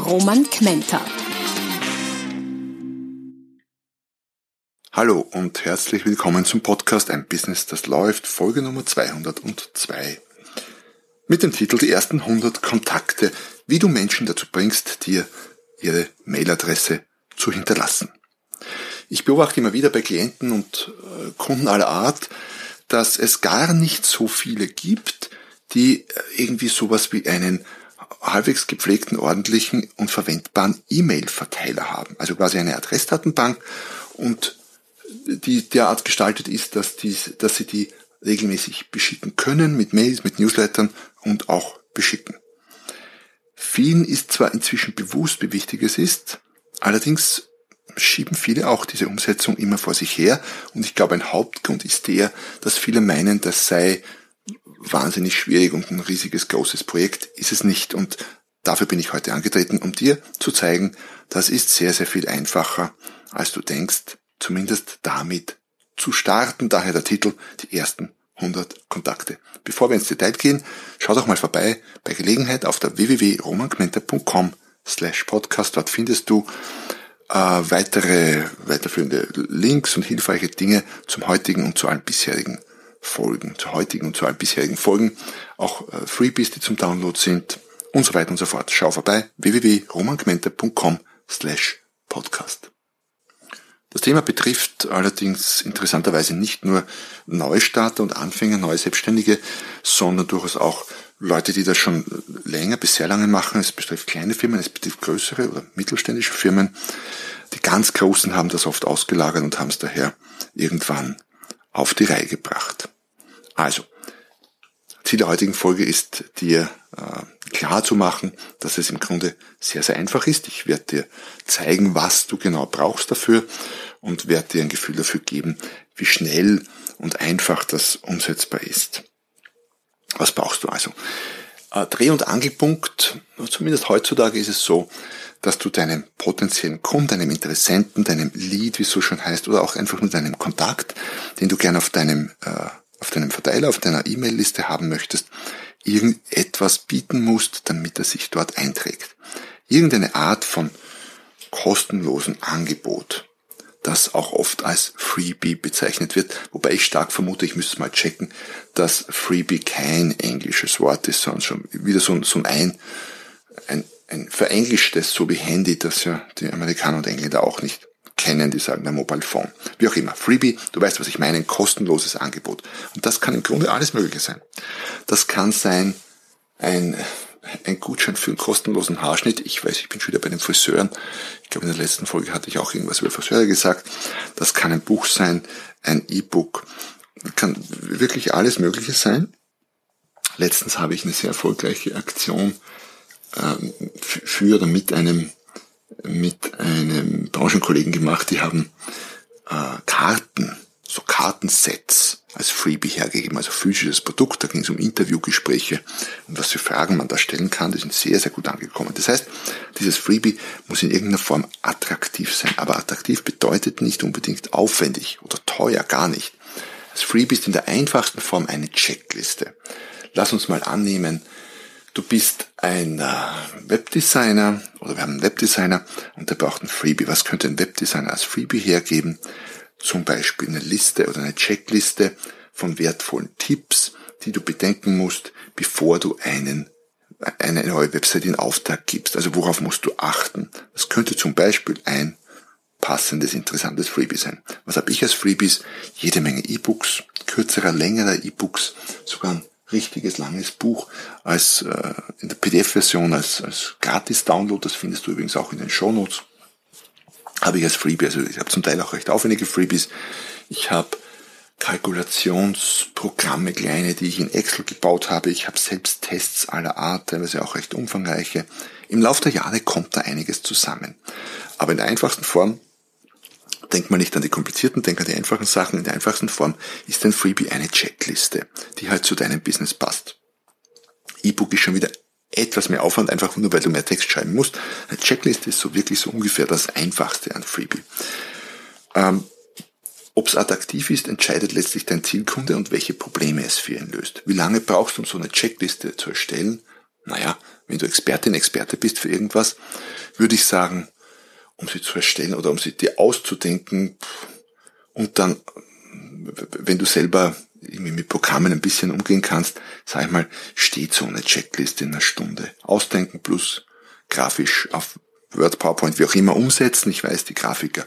Roman Kmenter. Hallo und herzlich willkommen zum Podcast Ein Business, das läuft, Folge Nummer 202. Mit dem Titel Die ersten 100 Kontakte, wie du Menschen dazu bringst, dir ihre Mailadresse zu hinterlassen. Ich beobachte immer wieder bei Klienten und äh, Kunden aller Art, dass es gar nicht so viele gibt, die äh, irgendwie sowas wie einen halbwegs gepflegten, ordentlichen und verwendbaren E-Mail-Verteiler haben. Also quasi eine Adressdatenbank und die derart gestaltet ist, dass, dies, dass sie die regelmäßig beschicken können mit Mails, mit Newslettern und auch beschicken. Vielen ist zwar inzwischen bewusst, wie wichtig es ist, allerdings schieben viele auch diese Umsetzung immer vor sich her und ich glaube ein Hauptgrund ist der, dass viele meinen, das sei wahnsinnig schwierig und ein riesiges, großes Projekt ist es nicht. Und dafür bin ich heute angetreten, um dir zu zeigen, das ist sehr, sehr viel einfacher, als du denkst, zumindest damit zu starten. Daher der Titel, die ersten 100 Kontakte. Bevor wir ins Detail gehen, schau doch mal vorbei bei Gelegenheit auf der www.romangmenta.com slash podcast. Dort findest du äh, weitere, weiterführende Links und hilfreiche Dinge zum heutigen und zu allen bisherigen Folgen, zu heutigen und zu allen bisherigen Folgen, auch äh, Freebies, die zum Download sind und so weiter und so fort. Schau vorbei www.romangmente.com slash podcast. Das Thema betrifft allerdings interessanterweise nicht nur Neustarter und Anfänger, neue Selbstständige, sondern durchaus auch Leute, die das schon länger bis sehr lange machen. Es betrifft kleine Firmen, es betrifft größere oder mittelständische Firmen. Die ganz Großen haben das oft ausgelagert und haben es daher irgendwann auf die Reihe gebracht. Also, Ziel der heutigen Folge ist, dir äh, klar zu machen, dass es im Grunde sehr, sehr einfach ist. Ich werde dir zeigen, was du genau brauchst dafür und werde dir ein Gefühl dafür geben, wie schnell und einfach das umsetzbar ist. Was brauchst du also? Äh, Dreh- und Angelpunkt, zumindest heutzutage ist es so, dass du deinem potenziellen Kunden, deinem Interessenten, deinem Lead, wie es so schon heißt, oder auch einfach nur deinem Kontakt, den du gerne auf deinem, äh, auf deinem Verteiler, auf deiner E-Mail-Liste haben möchtest, irgendetwas bieten musst, damit er sich dort einträgt. Irgendeine Art von kostenlosen Angebot, das auch oft als Freebie bezeichnet wird, wobei ich stark vermute, ich müsste mal checken, dass Freebie kein englisches Wort ist, sondern schon wieder so, so ein, ein ein verenglischtes, so wie Handy, das ja die Amerikaner und Engländer auch nicht kennen, die sagen der Mobile Phone. Wie auch immer. Freebie, du weißt, was ich meine, ein kostenloses Angebot. Und das kann im Grunde alles Mögliche sein. Das kann sein ein, ein Gutschein für einen kostenlosen Haarschnitt. Ich weiß, ich bin schon wieder bei den Friseuren. Ich glaube, in der letzten Folge hatte ich auch irgendwas über Friseure gesagt. Das kann ein Buch sein, ein E-Book. Kann wirklich alles Mögliche sein. Letztens habe ich eine sehr erfolgreiche Aktion ähm, für oder mit einem mit einem Branchenkollegen gemacht, die haben äh, Karten, so Kartensets als Freebie hergegeben, also physisches Produkt, da ging es um Interviewgespräche und was für Fragen man da stellen kann, die sind sehr, sehr gut angekommen. Das heißt, dieses Freebie muss in irgendeiner Form attraktiv sein, aber attraktiv bedeutet nicht unbedingt aufwendig oder teuer, gar nicht. Das Freebie ist in der einfachsten Form eine Checkliste. Lass uns mal annehmen, du bist ein äh, Webdesigner oder wir haben einen Webdesigner und der braucht ein Freebie. Was könnte ein Webdesigner als Freebie hergeben? Zum Beispiel eine Liste oder eine Checkliste von wertvollen Tipps, die du bedenken musst, bevor du einen eine neue Website in Auftrag gibst. Also worauf musst du achten? Das könnte zum Beispiel ein passendes, interessantes Freebie sein. Was habe ich als Freebies? Jede Menge E-Books, kürzerer, längerer E-Books, sogar ein richtiges langes Buch als äh, in der PDF-Version als, als Gratis-Download. Das findest du übrigens auch in den Show Notes. Habe ich als Freebie. Also ich habe zum Teil auch recht aufwendige Freebies. Ich habe Kalkulationsprogramme, kleine, die ich in Excel gebaut habe. Ich habe selbst Tests aller Art, teilweise auch recht umfangreiche. Im Laufe der Jahre kommt da einiges zusammen. Aber in der einfachsten Form denkt man nicht an die komplizierten, denkt an die einfachen Sachen. In der einfachsten Form ist ein Freebie eine Checkliste, die halt zu deinem Business passt. E-Book ist schon wieder etwas mehr Aufwand, einfach nur weil du mehr Text schreiben musst. Eine Checkliste ist so wirklich so ungefähr das einfachste an Freebie. Ähm, ob es attraktiv ist, entscheidet letztlich dein Zielkunde und welche Probleme es für ihn löst. Wie lange brauchst du, um so eine Checkliste zu erstellen? Naja, wenn du Expertin, Experte bist für irgendwas, würde ich sagen, um sie zu erstellen oder um sie dir auszudenken und dann, wenn du selber mit Programmen ein bisschen umgehen kannst, sag ich mal, steht so eine Checkliste in einer Stunde. Ausdenken plus grafisch auf Word, PowerPoint, wie auch immer umsetzen. Ich weiß, die Grafiker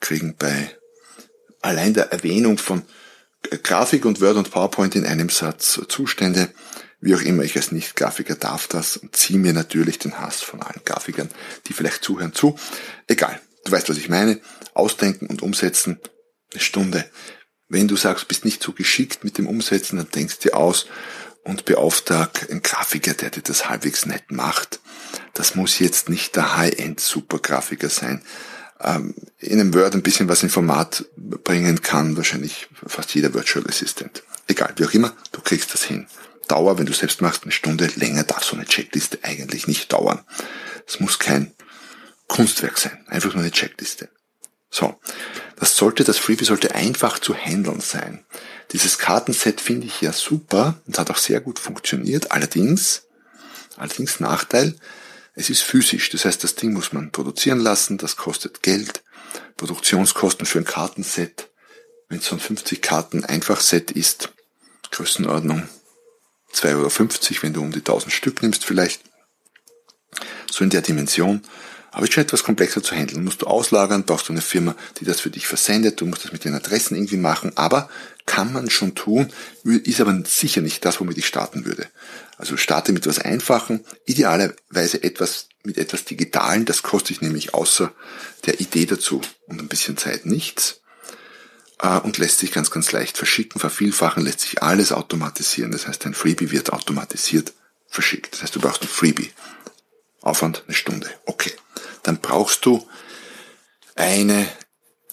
kriegen bei allein der Erwähnung von Grafik und Word und PowerPoint in einem Satz Zustände, wie auch immer ich als Nicht-Grafiker darf das und ziehe mir natürlich den Hass von allen Grafikern, die vielleicht zuhören, zu. Egal, du weißt, was ich meine. Ausdenken und umsetzen, eine Stunde. Wenn du sagst, bist nicht so geschickt mit dem Umsetzen, dann denkst dir aus und beauftrag einen Grafiker, der dir das halbwegs nett macht. Das muss jetzt nicht der High-End-Super-Grafiker sein ähm, in einem Word ein bisschen was in Format bringen kann, wahrscheinlich fast jeder Virtual Assistant. Egal, wie auch immer, du kriegst das hin. Dauer, wenn du selbst machst, eine Stunde länger darf so eine Checkliste eigentlich nicht dauern. Es muss kein Kunstwerk sein, einfach nur eine Checkliste. So, das sollte, das Freebie sollte einfach zu handeln sein. Dieses Kartenset finde ich ja super und hat auch sehr gut funktioniert. Allerdings, allerdings Nachteil, es ist physisch, das heißt, das Ding muss man produzieren lassen, das kostet Geld. Produktionskosten für ein Kartenset, wenn es so ein 50 Karten Einfachset ist, Größenordnung 2,50 Euro, wenn du um die 1000 Stück nimmst vielleicht. So in der Dimension. Aber ist schon etwas komplexer zu handeln. Musst du auslagern, brauchst du eine Firma, die das für dich versendet, du musst das mit den Adressen irgendwie machen, aber kann man schon tun, ist aber sicher nicht das, womit ich starten würde. Also starte mit etwas Einfachen, idealerweise etwas mit etwas Digitalen, das kostet sich nämlich außer der Idee dazu und ein bisschen Zeit nichts und lässt sich ganz, ganz leicht verschicken, vervielfachen, lässt sich alles automatisieren. Das heißt, ein Freebie wird automatisiert verschickt. Das heißt, du brauchst ein Freebie. Aufwand eine Stunde. Okay dann brauchst du eine,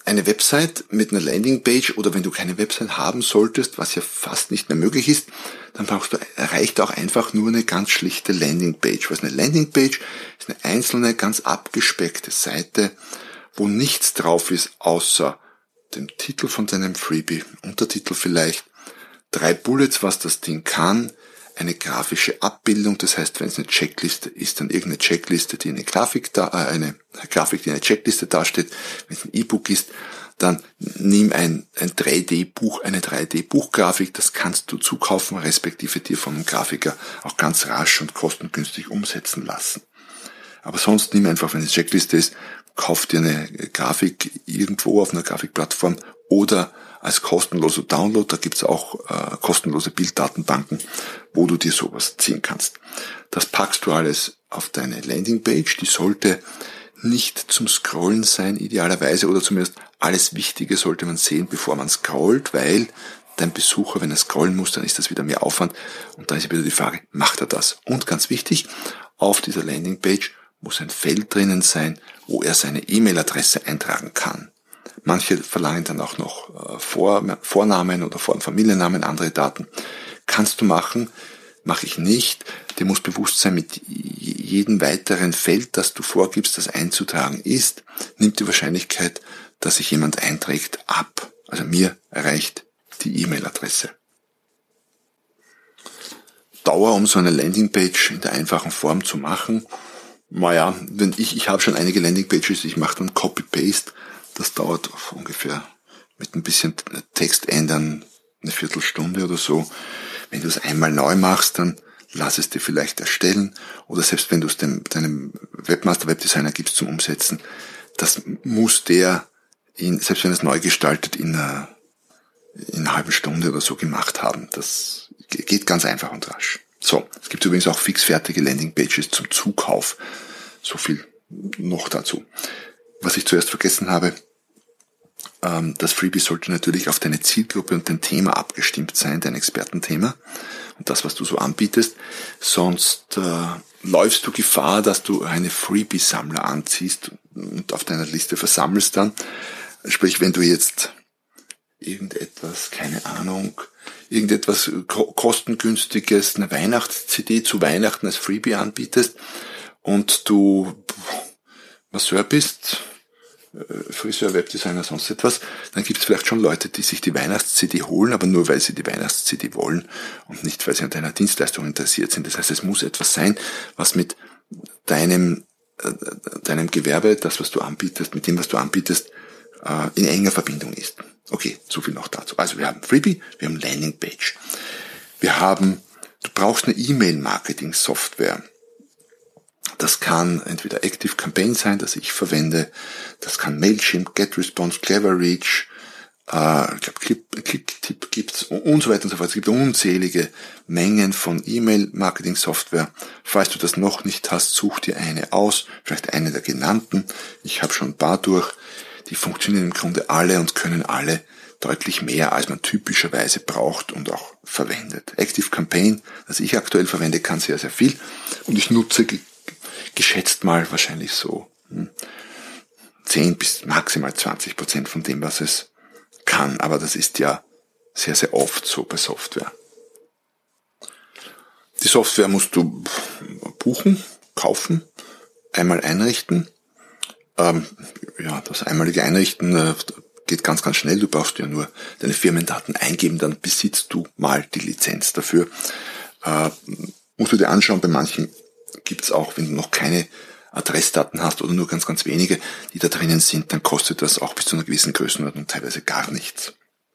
eine Website mit einer Landingpage oder wenn du keine Website haben solltest, was ja fast nicht mehr möglich ist, dann brauchst du, reicht auch einfach nur eine ganz schlichte Landingpage. Was eine Landingpage ist eine einzelne, ganz abgespeckte Seite, wo nichts drauf ist, außer dem Titel von deinem Freebie, Untertitel vielleicht, drei Bullets, was das Ding kann, eine grafische Abbildung. Das heißt, wenn es eine Checkliste ist, dann irgendeine Checkliste, die eine Grafik da, äh, eine Grafik, die eine Checkliste darstellt. Wenn es ein E-Book ist, dann nimm ein, ein 3D-Buch, eine 3D-Buchgrafik, das kannst du zukaufen, respektive dir von einem Grafiker auch ganz rasch und kostengünstig umsetzen lassen. Aber sonst nimm einfach, wenn es Checkliste ist, kauf dir eine Grafik irgendwo auf einer Grafikplattform oder als kostenloser Download. Da gibt's auch äh, kostenlose Bilddatenbanken, wo du dir sowas ziehen kannst. Das packst du alles auf deine Landingpage. Die sollte nicht zum Scrollen sein, idealerweise, oder zumindest alles Wichtige sollte man sehen, bevor man scrollt, weil dein Besucher, wenn er scrollen muss, dann ist das wieder mehr Aufwand. Und da ist wieder die Frage, macht er das? Und ganz wichtig, auf dieser Landingpage muss ein Feld drinnen sein, wo er seine E-Mail-Adresse eintragen kann. Manche verlangen dann auch noch äh, Vor Vornamen oder Vor- und Familiennamen, andere Daten. Kannst du machen, mache ich nicht. Dir muss bewusst sein, mit jedem weiteren Feld, das du vorgibst, das einzutragen ist, nimmt die Wahrscheinlichkeit, dass sich jemand einträgt, ab. Also mir erreicht die E-Mail-Adresse. Dauer, um so eine Landingpage in der einfachen Form zu machen. Naja, wenn ich, ich habe schon einige Landingpages, ich mache dann Copy-Paste das dauert ungefähr mit ein bisschen Text ändern eine Viertelstunde oder so. Wenn du es einmal neu machst, dann lass es dir vielleicht erstellen oder selbst wenn du es dem, deinem Webmaster, Webdesigner gibst zum Umsetzen, das muss der, in, selbst wenn es neu gestaltet, in einer, in einer halben Stunde oder so gemacht haben. Das geht ganz einfach und rasch. So, es gibt übrigens auch fixfertige Landingpages zum Zukauf. So viel noch dazu. Was ich zuerst vergessen habe, ähm, das Freebie sollte natürlich auf deine Zielgruppe und dein Thema abgestimmt sein, dein Expertenthema und das, was du so anbietest. Sonst äh, läufst du Gefahr, dass du eine Freebie-Sammler anziehst und auf deiner Liste versammelst dann. Sprich, wenn du jetzt irgendetwas, keine Ahnung, irgendetwas kostengünstiges, eine Weihnachts-CD zu Weihnachten als Freebie anbietest und du Masseur bist, äh, Friseur, Webdesigner, sonst etwas, dann gibt es vielleicht schon Leute, die sich die Weihnachts-CD holen, aber nur weil sie die Weihnachts-CD wollen und nicht, weil sie an deiner Dienstleistung interessiert sind. Das heißt, es muss etwas sein, was mit deinem, äh, deinem Gewerbe, das, was du anbietest, mit dem, was du anbietest, äh, in enger Verbindung ist. Okay, so viel noch dazu. Also wir haben Freebie, wir haben Landingpage. Wir haben, du brauchst eine E-Mail-Marketing-Software. Das kann entweder Active Campaign sein, das ich verwende. Das kann Mailchimp, GetResponse, CleverReach, äh, ich glaube Clip, gibt's und so weiter und so fort. Es gibt unzählige Mengen von E-Mail-Marketing-Software. Falls du das noch nicht hast, such dir eine aus, vielleicht eine der genannten. Ich habe schon ein paar durch. Die funktionieren im Grunde alle und können alle deutlich mehr, als man typischerweise braucht und auch verwendet. Active Campaign, das ich aktuell verwende, kann sehr, sehr viel und ich nutze geschätzt mal wahrscheinlich so 10 hm, bis maximal 20 Prozent von dem, was es kann. Aber das ist ja sehr, sehr oft so bei Software. Die Software musst du buchen, kaufen, einmal einrichten. Ähm, ja, das einmalige Einrichten äh, geht ganz, ganz schnell. Du brauchst ja nur deine Firmendaten eingeben, dann besitzt du mal die Lizenz dafür. Äh, musst du dir anschauen, bei manchen gibt es auch, wenn du noch keine Adressdaten hast oder nur ganz, ganz wenige, die da drinnen sind, dann kostet das auch bis zu einer gewissen Größenordnung teilweise gar nichts.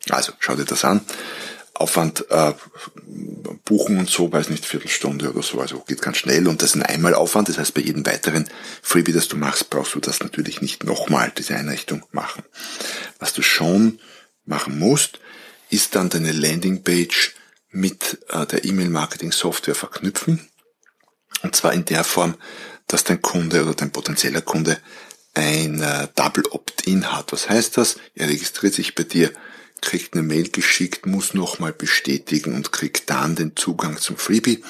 Also schau dir das an. Aufwand äh, buchen und so, weiß nicht, Viertelstunde oder so, also geht ganz schnell und das ist ein Einmalaufwand, das heißt bei jedem weiteren Freebie, das du machst, brauchst du das natürlich nicht nochmal, diese Einrichtung machen. Was du schon machen musst, ist dann deine Landingpage mit äh, der E-Mail-Marketing-Software verknüpfen und zwar in der Form, dass dein Kunde oder dein potenzieller Kunde ein äh, Double Opt-in hat. Was heißt das? Er registriert sich bei dir, kriegt eine Mail geschickt, muss nochmal bestätigen und kriegt dann den Zugang zum Freebie.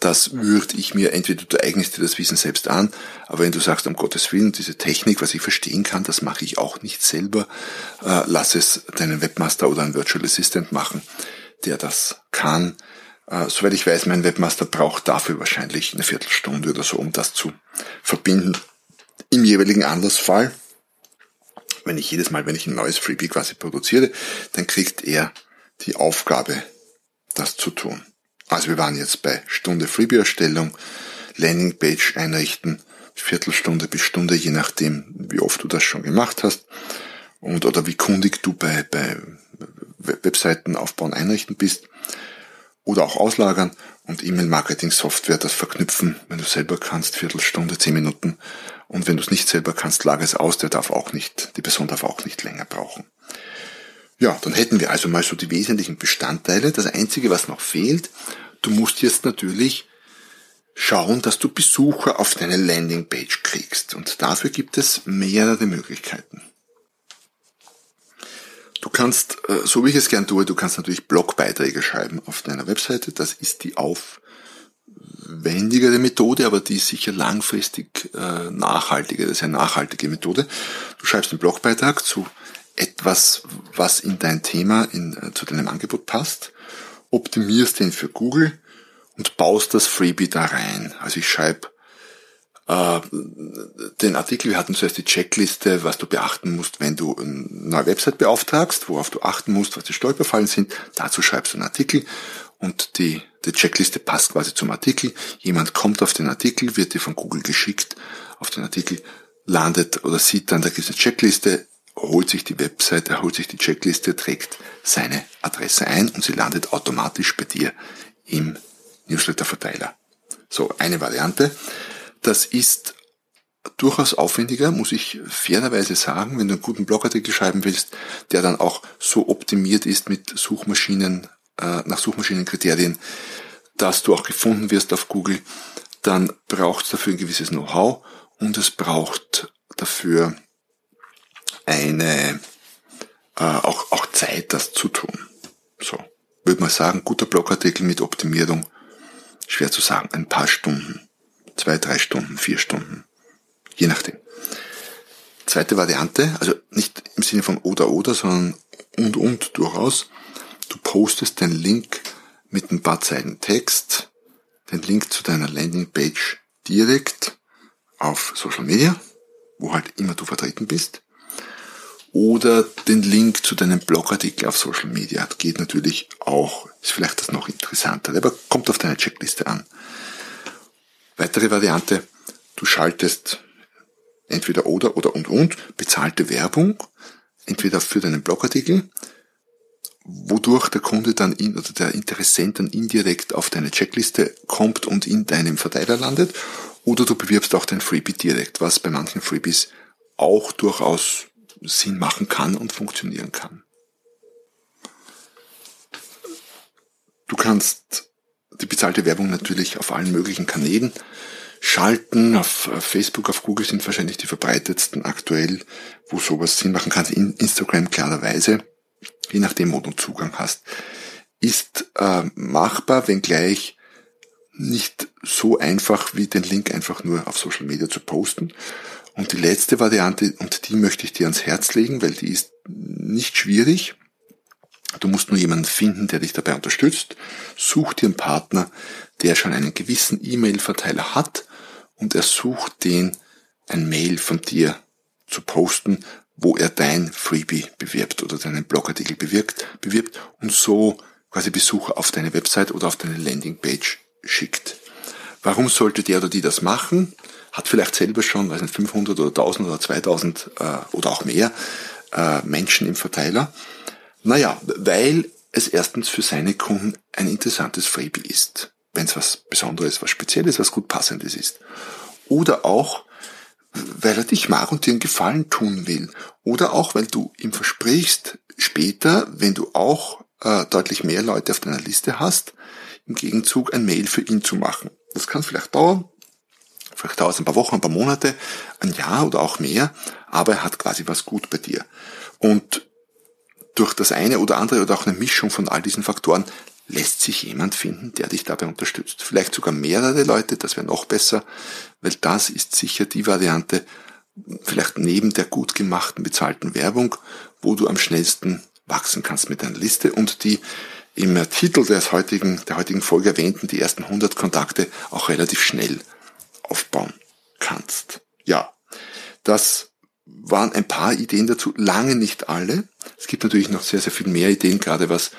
Das würde ich mir, entweder du eignest dir das Wissen selbst an, aber wenn du sagst, um Gottes Willen, diese Technik, was ich verstehen kann, das mache ich auch nicht selber, äh, lass es deinen Webmaster oder einen Virtual Assistant machen, der das kann äh, soweit ich weiß, mein Webmaster braucht dafür wahrscheinlich eine Viertelstunde oder so, um das zu verbinden. Im jeweiligen Anlassfall, wenn ich jedes Mal, wenn ich ein neues Freebie quasi produziere, dann kriegt er die Aufgabe, das zu tun. Also wir waren jetzt bei Stunde Freebie-Erstellung, Landingpage einrichten, Viertelstunde bis Stunde, je nachdem, wie oft du das schon gemacht hast und oder wie kundig du bei, bei Webseiten aufbauen einrichten bist oder auch auslagern und E-Mail-Marketing-Software das verknüpfen, wenn du selber kannst, Viertelstunde, zehn Minuten. Und wenn du es nicht selber kannst, lager es aus, der darf auch nicht, die Person darf auch nicht länger brauchen. Ja, dann hätten wir also mal so die wesentlichen Bestandteile. Das Einzige, was noch fehlt, du musst jetzt natürlich schauen, dass du Besucher auf deine Landingpage kriegst. Und dafür gibt es mehrere Möglichkeiten. Du kannst, äh, so wie ich es gern tue, du kannst natürlich Blogbeiträge schreiben auf deiner Webseite. Das ist die aufwendigere Methode, aber die ist sicher langfristig äh, nachhaltiger. Das ist eine nachhaltige Methode. Du schreibst einen Blogbeitrag zu etwas, was in dein Thema, in, äh, zu deinem Angebot passt, optimierst den für Google und baust das Freebie da rein. Also ich schreibe äh, den Artikel, wir hatten zuerst die Checkliste, was du beachten musst, wenn du eine neue Website beauftragst, worauf du achten musst, was die Stolperfallen sind. Dazu schreibst du einen Artikel und die, die Checkliste passt quasi zum Artikel. Jemand kommt auf den Artikel, wird dir von Google geschickt, auf den Artikel landet oder sieht dann, da gibt es eine Checkliste, holt sich die Website, holt sich die Checkliste, trägt seine Adresse ein und sie landet automatisch bei dir im Newsletter-Verteiler. So, eine Variante. Das ist durchaus aufwendiger, muss ich fairerweise sagen, wenn du einen guten Blogartikel schreiben willst, der dann auch so optimiert ist mit Suchmaschinen, äh, nach Suchmaschinenkriterien, dass du auch gefunden wirst auf Google, dann braucht es dafür ein gewisses Know-how und es braucht dafür eine, äh, auch, auch Zeit, das zu tun. So, würde man sagen, guter Blogartikel mit Optimierung, schwer zu sagen, ein paar Stunden, zwei, drei Stunden, vier Stunden, je nachdem. Zweite Variante, also nicht im Sinne von oder oder, sondern und und durchaus. Postest den Link mit ein paar Zeilen Text, den Link zu deiner Landingpage direkt auf Social Media, wo halt immer du vertreten bist, oder den Link zu deinem Blogartikel auf Social Media. Das geht natürlich auch, ist vielleicht das noch interessanter, aber kommt auf deine Checkliste an. Weitere Variante, du schaltest entweder oder oder und und bezahlte Werbung, entweder für deinen Blogartikel, wodurch der Kunde dann in, oder der Interessent dann indirekt auf deine Checkliste kommt und in deinem Verteiler landet, oder du bewirbst auch dein Freebie direkt, was bei manchen Freebies auch durchaus Sinn machen kann und funktionieren kann. Du kannst die bezahlte Werbung natürlich auf allen möglichen Kanälen schalten. Auf Facebook, auf Google sind wahrscheinlich die verbreitetsten aktuell, wo sowas Sinn machen kann. In Instagram klarerweise, je nachdem, wo du Zugang hast, ist äh, machbar, wenngleich nicht so einfach wie den Link einfach nur auf Social Media zu posten. Und die letzte Variante, und die möchte ich dir ans Herz legen, weil die ist nicht schwierig. Du musst nur jemanden finden, der dich dabei unterstützt. Such dir einen Partner, der schon einen gewissen E-Mail-Verteiler hat und er sucht den, ein Mail von dir zu posten, wo er dein Freebie bewirbt oder deinen Blogartikel bewirbt, bewirbt und so quasi Besucher auf deine Website oder auf deine Landingpage schickt. Warum sollte der oder die das machen? hat vielleicht selber schon, weiß nicht, 500 oder 1000 oder 2000 äh, oder auch mehr äh, Menschen im Verteiler. Naja, weil es erstens für seine Kunden ein interessantes Freebie ist, wenn es was Besonderes, was Spezielles, was gut Passendes ist. Oder auch, weil er dich mag und dir einen Gefallen tun will. Oder auch, weil du ihm versprichst, später, wenn du auch äh, deutlich mehr Leute auf deiner Liste hast, im Gegenzug ein Mail für ihn zu machen. Das kann vielleicht dauern, Vielleicht dauert es ein paar Wochen, ein paar Monate, ein Jahr oder auch mehr, aber er hat quasi was gut bei dir. Und durch das eine oder andere oder auch eine Mischung von all diesen Faktoren lässt sich jemand finden, der dich dabei unterstützt. Vielleicht sogar mehrere Leute, das wäre noch besser, weil das ist sicher die Variante, vielleicht neben der gut gemachten bezahlten Werbung, wo du am schnellsten wachsen kannst mit deiner Liste und die im Titel des heutigen, der heutigen Folge erwähnten, die ersten 100 Kontakte auch relativ schnell aufbauen kannst. Ja, das waren ein paar Ideen dazu, lange nicht alle. Es gibt natürlich noch sehr, sehr viel mehr Ideen, gerade was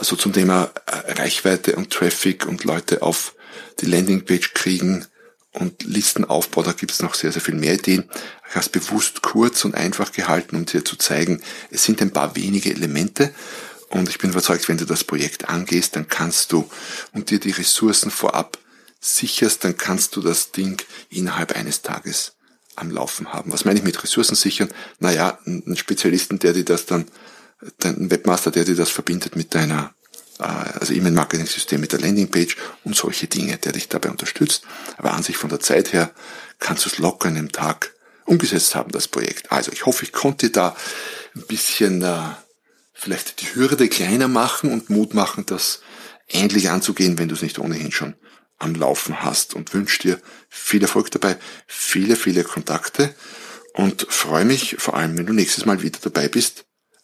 so zum Thema äh, Reichweite und Traffic und Leute auf die Landingpage kriegen und Listenaufbau, da gibt es noch sehr, sehr viel mehr Ideen. Ich habe es bewusst kurz und einfach gehalten, um dir zu zeigen, es sind ein paar wenige Elemente und ich bin überzeugt, wenn du das Projekt angehst, dann kannst du und dir die Ressourcen vorab sicherst, dann kannst du das Ding innerhalb eines Tages am Laufen haben. Was meine ich mit Ressourcen sichern? Naja, ein Spezialisten, der dir das dann, ein Webmaster, der dir das verbindet mit deiner, äh, also E-Mail-Marketing-System, mit der Landingpage und solche Dinge, der dich dabei unterstützt. Aber an sich von der Zeit her kannst du es locker in einem Tag umgesetzt haben, das Projekt. Also ich hoffe, ich konnte da ein bisschen äh, vielleicht die Hürde kleiner machen und Mut machen, das ähnlich anzugehen, wenn du es nicht ohnehin schon am Laufen hast und wünsche dir viel Erfolg dabei, viele, viele Kontakte und freue mich vor allem, wenn du nächstes Mal wieder dabei bist.